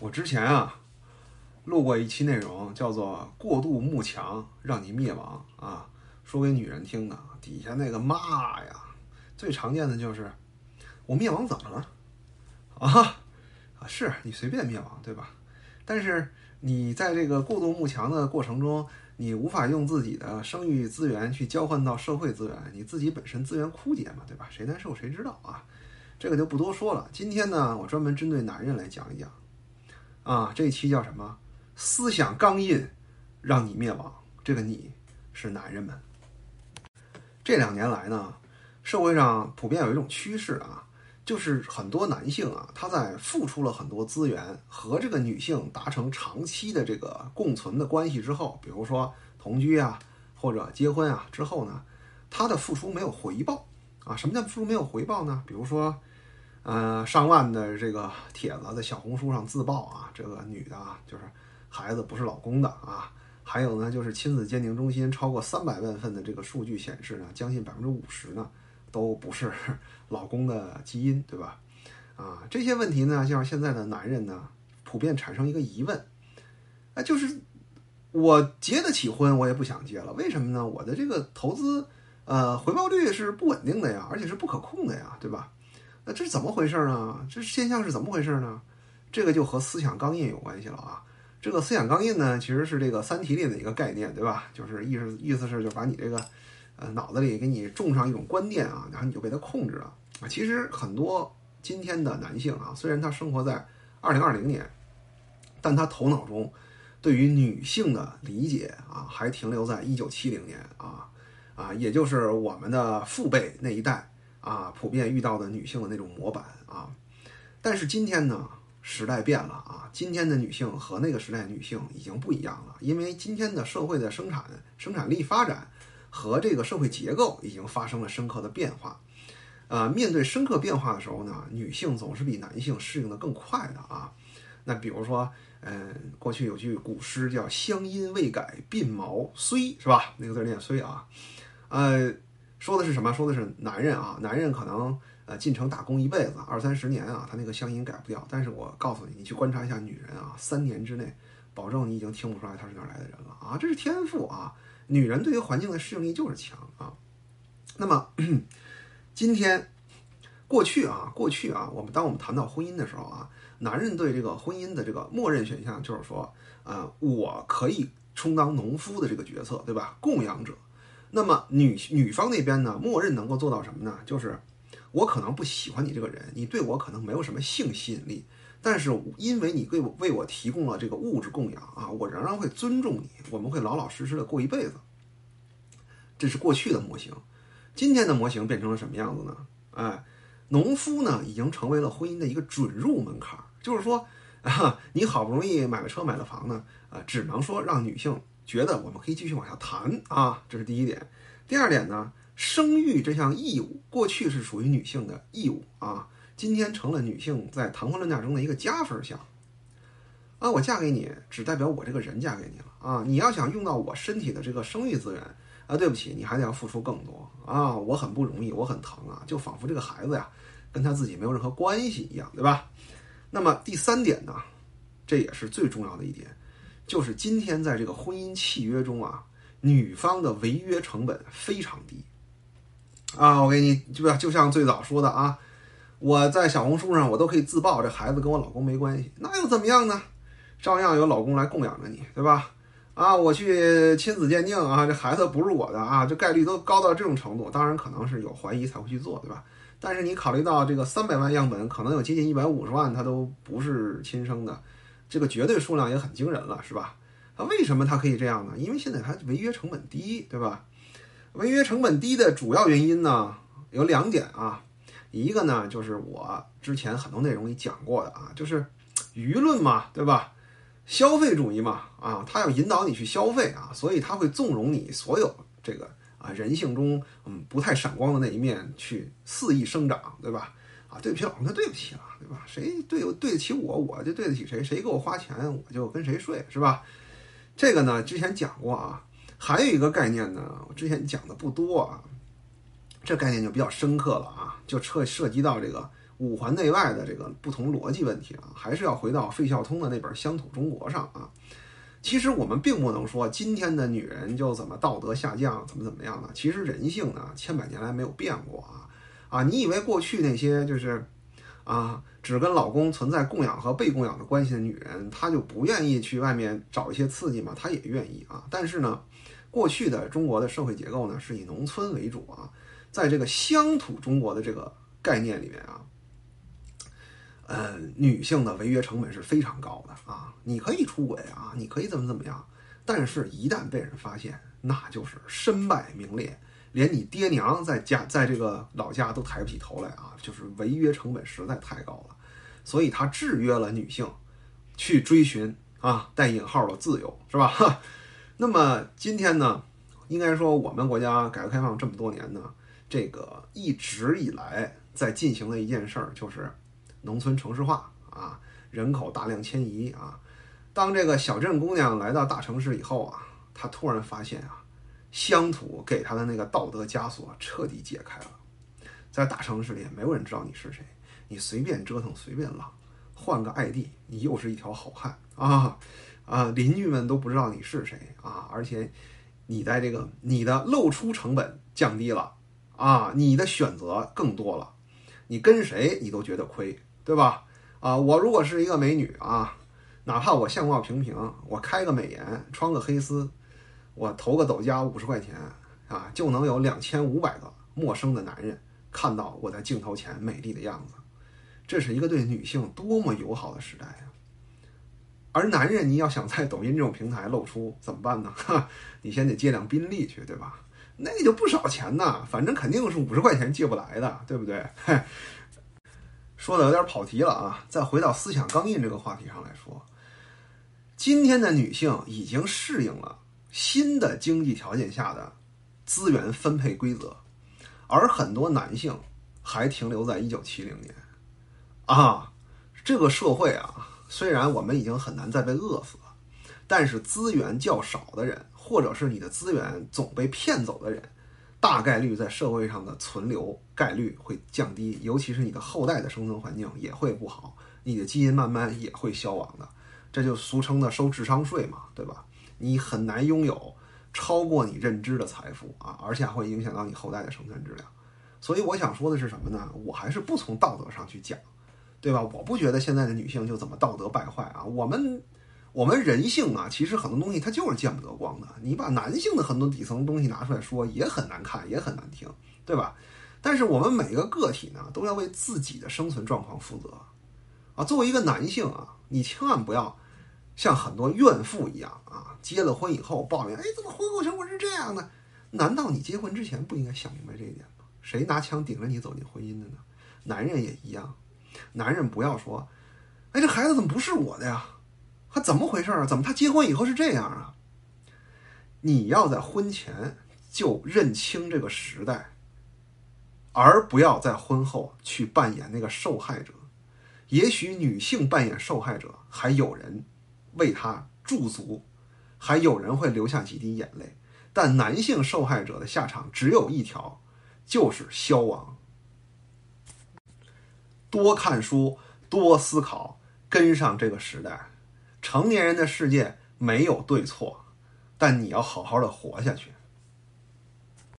我之前啊录过一期内容，叫做“过度慕强让你灭亡”啊，说给女人听的。底下那个骂呀，最常见的就是“我灭亡怎么了？”啊啊，是你随便灭亡对吧？但是你在这个过度慕强的过程中，你无法用自己的生育资源去交换到社会资源，你自己本身资源枯竭嘛，对吧？谁难受谁知道啊，这个就不多说了。今天呢，我专门针对男人来讲一讲。啊，这一期叫什么？思想刚印，让你灭亡。这个你是男人们。这两年来呢，社会上普遍有一种趋势啊，就是很多男性啊，他在付出了很多资源和这个女性达成长期的这个共存的关系之后，比如说同居啊，或者结婚啊之后呢，他的付出没有回报啊。什么叫付出没有回报呢？比如说。呃，上万的这个帖子在小红书上自曝啊，这个女的啊，就是孩子不是老公的啊。还有呢，就是亲子鉴定中心超过三百万份的这个数据显示呢，将近百分之五十呢都不是老公的基因，对吧？啊，这些问题呢，就让现在的男人呢普遍产生一个疑问，哎，就是我结得起婚，我也不想结了，为什么呢？我的这个投资呃回报率是不稳定的呀，而且是不可控的呀，对吧？那这是怎么回事呢？这现象是怎么回事呢？这个就和思想钢印有关系了啊。这个思想钢印呢，其实是这个《三体》里的一个概念，对吧？就是意思意思是就把你这个呃脑子里给你种上一种观念啊，然后你就被它控制了啊。其实很多今天的男性啊，虽然他生活在二零二零年，但他头脑中对于女性的理解啊，还停留在一九七零年啊啊，也就是我们的父辈那一代。啊，普遍遇到的女性的那种模板啊，但是今天呢，时代变了啊，今天的女性和那个时代女性已经不一样了，因为今天的社会的生产生产力发展和这个社会结构已经发生了深刻的变化。呃，面对深刻变化的时候呢，女性总是比男性适应的更快的啊。那比如说，嗯，过去有句古诗叫“乡音未改鬓毛衰”，是吧？那个字念“衰”啊，呃。说的是什么？说的是男人啊，男人可能呃进城打工一辈子，二三十年啊，他那个乡音改不掉。但是我告诉你，你去观察一下女人啊，三年之内，保证你已经听不出来她是哪来的人了啊！这是天赋啊！女人对于环境的适应力就是强啊。那么今天过去啊，过去啊，我们当我们谈到婚姻的时候啊，男人对这个婚姻的这个默认选项就是说，呃，我可以充当农夫的这个角色，对吧？供养者。那么女女方那边呢，默认能够做到什么呢？就是我可能不喜欢你这个人，你对我可能没有什么性吸引力，但是因为你为我为我提供了这个物质供养啊，我仍然会尊重你，我们会老老实实的过一辈子。这是过去的模型，今天的模型变成了什么样子呢？哎，农夫呢已经成为了婚姻的一个准入门槛，就是说啊，你好不容易买了车买了房呢，啊，只能说让女性。觉得我们可以继续往下谈啊，这是第一点。第二点呢，生育这项义务过去是属于女性的义务啊，今天成了女性在谈婚论嫁中的一个加分项啊。我嫁给你，只代表我这个人嫁给你了啊。你要想用到我身体的这个生育资源啊，对不起，你还得要付出更多啊。我很不容易，我很疼啊，就仿佛这个孩子呀，跟他自己没有任何关系一样，对吧？那么第三点呢，这也是最重要的一点。就是今天在这个婚姻契约中啊，女方的违约成本非常低啊！我给你就就像最早说的啊，我在小红书上我都可以自曝这孩子跟我老公没关系，那又怎么样呢？照样有老公来供养着你，对吧？啊，我去亲子鉴定啊，这孩子不是我的啊，这概率都高到这种程度，当然可能是有怀疑才会去做，对吧？但是你考虑到这个三百万样本，可能有接近一百五十万他都不是亲生的。这个绝对数量也很惊人了，是吧？啊，为什么它可以这样呢？因为现在它违约成本低，对吧？违约成本低的主要原因呢有两点啊，一个呢就是我之前很多内容里讲过的啊，就是舆论嘛，对吧？消费主义嘛，啊，它要引导你去消费啊，所以它会纵容你所有这个啊人性中嗯不太闪光的那一面去肆意生长，对吧？啊，对不起老公，那对不起了，对吧？谁对对得起我，我就对得起谁。谁给我花钱，我就跟谁睡，是吧？这个呢，之前讲过啊。还有一个概念呢，我之前讲的不多啊。这概念就比较深刻了啊，就涉涉及到这个五环内外的这个不同逻辑问题啊，还是要回到费孝通的那本《乡土中国》上啊。其实我们并不能说今天的女人就怎么道德下降，怎么怎么样呢？其实人性呢，千百年来没有变过啊啊！你以为过去那些就是啊，只跟老公存在供养和被供养的关系的女人，她就不愿意去外面找一些刺激吗？她也愿意啊。但是呢，过去的中国的社会结构呢，是以农村为主啊，在这个乡土中国的这个概念里面啊。呃，女性的违约成本是非常高的啊！你可以出轨啊，你可以怎么怎么样，但是，一旦被人发现，那就是身败名裂，连你爹娘在家在这个老家都抬不起头来啊！就是违约成本实在太高了，所以它制约了女性去追寻啊带引号的自由，是吧？那么今天呢，应该说我们国家改革开放这么多年呢，这个一直以来在进行的一件事儿就是。农村城市化啊，人口大量迁移啊，当这个小镇姑娘来到大城市以后啊，她突然发现啊，乡土给他的那个道德枷锁彻底解开了。在大城市里，没有人知道你是谁，你随便折腾，随便浪，换个 ID，你又是一条好汉啊啊！邻居们都不知道你是谁啊，而且你在这个你的露出成本降低了啊，你的选择更多了，你跟谁你都觉得亏。对吧？啊，我如果是一个美女啊，哪怕我相貌平平，我开个美颜，穿个黑丝，我投个抖加五十块钱啊，就能有两千五百个陌生的男人看到我在镜头前美丽的样子。这是一个对女性多么友好的时代啊！而男人，你要想在抖音这种平台露出怎么办呢？哈，你先得借辆宾利去，对吧？那就不少钱呢，反正肯定是五十块钱借不来的，对不对？说的有点跑题了啊！再回到思想钢印这个话题上来说，今天的女性已经适应了新的经济条件下的资源分配规则，而很多男性还停留在一九七零年。啊，这个社会啊，虽然我们已经很难再被饿死了，但是资源较少的人，或者是你的资源总被骗走的人。大概率在社会上的存留概率会降低，尤其是你的后代的生存环境也会不好，你的基因慢慢也会消亡的，这就俗称的收智商税嘛，对吧？你很难拥有超过你认知的财富啊，而且还会影响到你后代的生存质量。所以我想说的是什么呢？我还是不从道德上去讲，对吧？我不觉得现在的女性就怎么道德败坏啊，我们。我们人性啊，其实很多东西它就是见不得光的。你把男性的很多底层东西拿出来说，也很难看，也很难听，对吧？但是我们每个个体呢，都要为自己的生存状况负责啊。作为一个男性啊，你千万不要像很多怨妇一样啊，结了婚以后抱怨，哎，怎么婚后生活是这样的？难道你结婚之前不应该想明白这一点吗？谁拿枪顶着你走进婚姻的呢？男人也一样，男人不要说，哎，这孩子怎么不是我的呀？他怎么回事啊？怎么他结婚以后是这样啊？你要在婚前就认清这个时代，而不要在婚后去扮演那个受害者。也许女性扮演受害者，还有人为他驻足，还有人会流下几滴眼泪。但男性受害者的下场只有一条，就是消亡。多看书，多思考，跟上这个时代。成年人的世界没有对错，但你要好好的活下去。